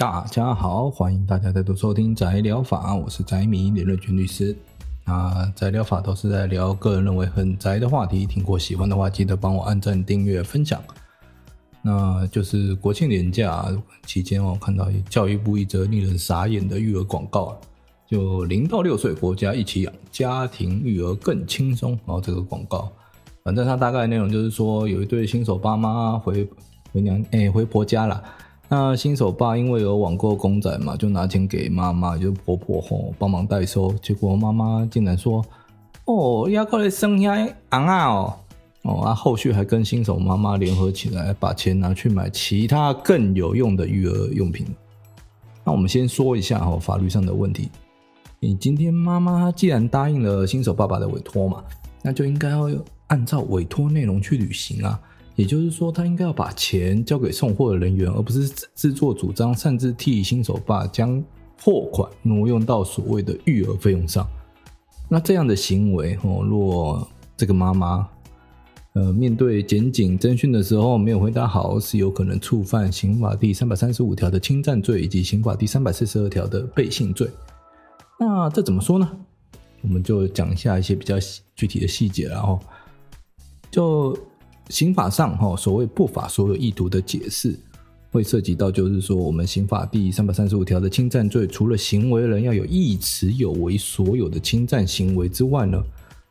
大家好，欢迎大家再度收听宅疗法，我是宅迷李润君律师。啊，宅疗法都是在聊个人认为很宅的话题，听过喜欢的话，记得帮我按赞、订阅、分享。那就是国庆连假期间，我看到教育部一则令人傻眼的育儿广告，就零到六岁国家一起养，家庭育儿更轻松。然后这个广告，反正它大概内容就是说，有一对新手爸妈回回娘哎、回婆家了。那新手爸因为有网购公仔嘛，就拿钱给妈妈，就婆婆吼帮忙代收。结果妈妈竟然说：“哦，要过来生下昂啊哦哦！”啊，后续还跟新手妈妈联合起来，把钱拿去买其他更有用的育儿用品。那我们先说一下哈法律上的问题。你今天妈妈既然答应了新手爸爸的委托嘛，那就应该要按照委托内容去履行啊。也就是说，他应该要把钱交给送货的人员，而不是自作主张擅自替新手爸将货款挪用到所谓的育儿费用上。那这样的行为，哦，若这个妈妈，呃，面对检警侦讯的时候没有回答好，是有可能触犯刑法第三百三十五条的侵占罪以及刑法第三百四十二条的背信罪。那这怎么说呢？我们就讲一下一些比较具体的细节，然后就。刑法上，哈，所谓不法所有意图的解释，会涉及到，就是说，我们刑法第三百三十五条的侵占罪，除了行为人要有意持有为所有的侵占行为之外呢，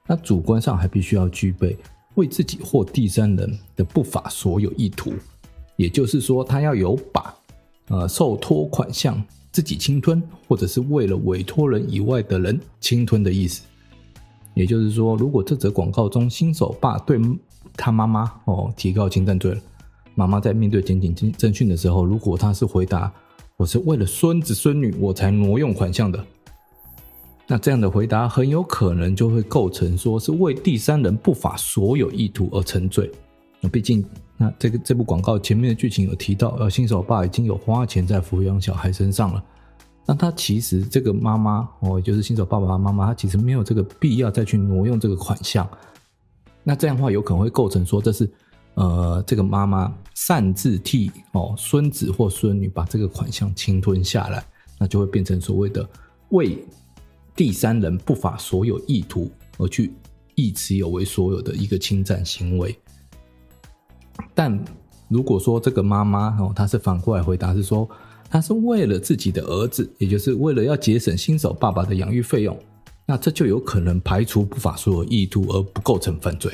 那主观上还必须要具备为自己或第三人的不法所有意图，也就是说，他要有把呃受托款项自己侵吞，或者是为了委托人以外的人侵吞的意思。也就是说，如果这则广告中新手爸对他妈妈哦，提告侵占罪了。妈妈在面对检警侦讯的时候，如果他是回答我是为了孙子孙女我才挪用款项的，那这样的回答很有可能就会构成说是为第三人不法所有意图而成罪。那毕竟那这个这部广告前面的剧情有提到，呃，新手爸已经有花钱在抚养小孩身上了，那他其实这个妈妈哦，就是新手爸爸妈妈，他其实没有这个必要再去挪用这个款项。那这样的话，有可能会构成说，这是呃，这个妈妈擅自替哦孙子或孙女把这个款项侵吞下来，那就会变成所谓的为第三人不法所有意图而去意持有为所有的一个侵占行为。但如果说这个妈妈哦，她是反过来回答是说，她是为了自己的儿子，也就是为了要节省新手爸爸的养育费用。那这就有可能排除不法所有意图而不构成犯罪。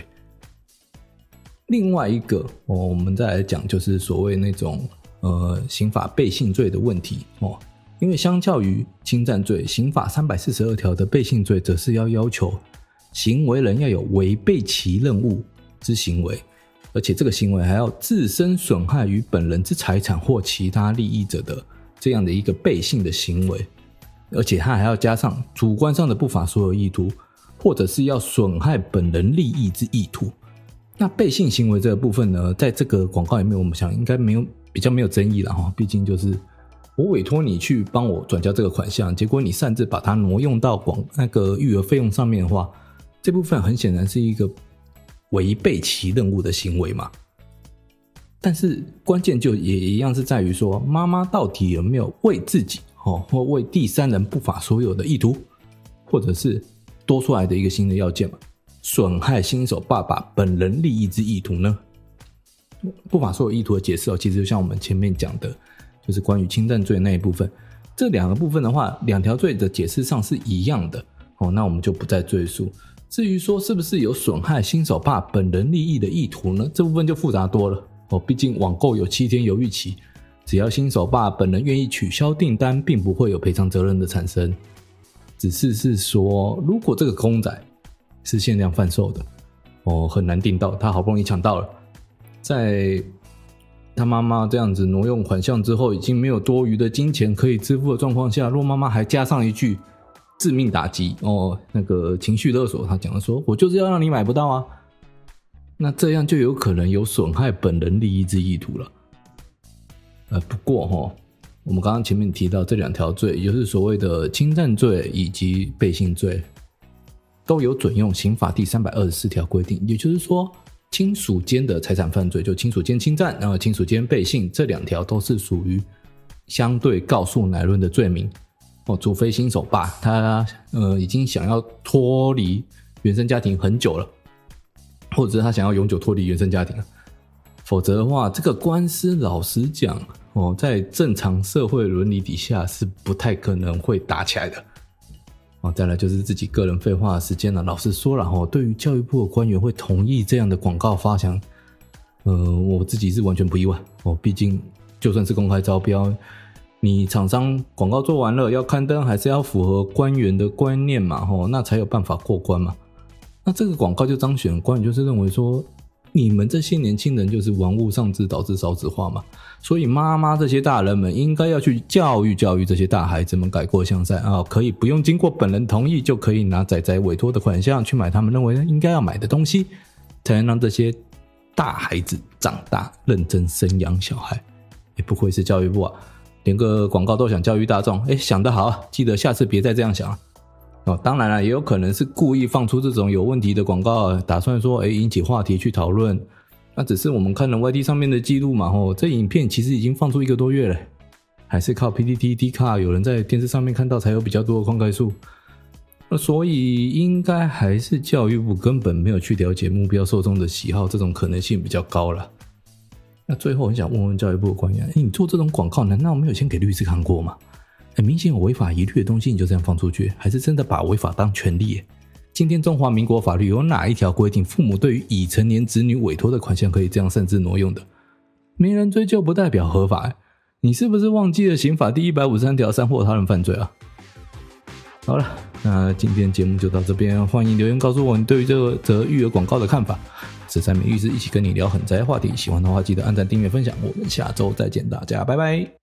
另外一个哦，我们再来讲，就是所谓那种呃刑法背信罪的问题哦。因为相较于侵占罪，刑法三百四十二条的背信罪，则是要要求行为人要有违背其任务之行为，而且这个行为还要自身损害于本人之财产或其他利益者的这样的一个背信的行为。而且他还要加上主观上的不法所有意图，或者是要损害本人利益之意图。那背信行为这个部分呢，在这个广告里面，我们想应该没有比较没有争议了哈。毕竟就是我委托你去帮我转交这个款项，结果你擅自把它挪用到广那个育儿费用上面的话，这部分很显然是一个违背其任务的行为嘛。但是关键就也一样是在于说，妈妈到底有没有为自己？哦，或为第三人不法所有的意图，或者是多出来的一个新的要件嘛，损害新手爸爸本人利益之意图呢？不法所有意图的解释哦，其实就像我们前面讲的，就是关于侵占罪那一部分，这两个部分的话，两条罪的解释上是一样的哦，那我们就不再赘述。至于说是不是有损害新手爸本人利益的意图呢？这部分就复杂多了哦，毕竟网购有七天犹豫期。只要新手爸本人愿意取消订单，并不会有赔偿责任的产生。只是是说，如果这个公仔是限量贩售的，哦，很难订到，他好不容易抢到了，在他妈妈这样子挪用款项之后，已经没有多余的金钱可以支付的状况下，若妈妈还加上一句致命打击，哦，那个情绪勒索，他讲的说：“我就是要让你买不到啊。”那这样就有可能有损害本人利益之意图了。呃，不过哈，我们刚刚前面提到这两条罪，也就是所谓的侵占罪以及背信罪，都有准用刑法第三百二十四条规定。也就是说，亲属间的财产犯罪，就亲属间侵占，然后亲属间背信，这两条都是属于相对告诉乃论的罪名哦，除非新手爸他呃已经想要脱离原生家庭很久了，或者是他想要永久脱离原生家庭了，否则的话，这个官司老实讲哦，在正常社会伦理底下是不太可能会打起来的。哦，再来就是自己个人废话的时间了。老实说了哈，对于教育部的官员会同意这样的广告发想，呃，我自己是完全不意外哦。毕竟就算是公开招标，你厂商广告做完了要刊登，还是要符合官员的观念嘛，吼，那才有办法过关嘛。那这个广告就彰显官员就是认为说。你们这些年轻人就是玩物丧志，导致少子化嘛？所以妈妈这些大人们应该要去教育教育这些大孩子们，改过向善啊！可以不用经过本人同意，就可以拿仔仔委托的款项去买他们认为应该要买的东西，才能让这些大孩子长大认真生养小孩。也不愧是教育部啊，连个广告都想教育大众，哎，想得好！记得下次别再这样想了。哦，当然了，也有可能是故意放出这种有问题的广告，打算说，哎，引起话题去讨论。那只是我们看了 YT 上面的记录嘛，吼，这影片其实已经放出一个多月了，还是靠 PTT、Dcard 有人在电视上面看到才有比较多的观看数。那所以应该还是教育部根本没有去了解目标受众的喜好，这种可能性比较高了。那最后很想问问教育部的官员，哎，你做这种广告难道没有先给律师看过吗？很明显有违法疑虑的东西，你就这样放出去，还是真的把违法当权利？今天中华民国法律有哪一条规定，父母对于已成年子女委托的款项可以这样擅自挪用的？没人追究不代表合法。你是不是忘记了刑法第一百五十三条煽惑他人犯罪啊？好了，那今天节目就到这边，欢迎留言告诉我你对于这个则育儿广告的看法。十三名律师一起跟你聊很宅话题，喜欢的话记得按赞、订阅、分享。我们下周再见，大家拜拜。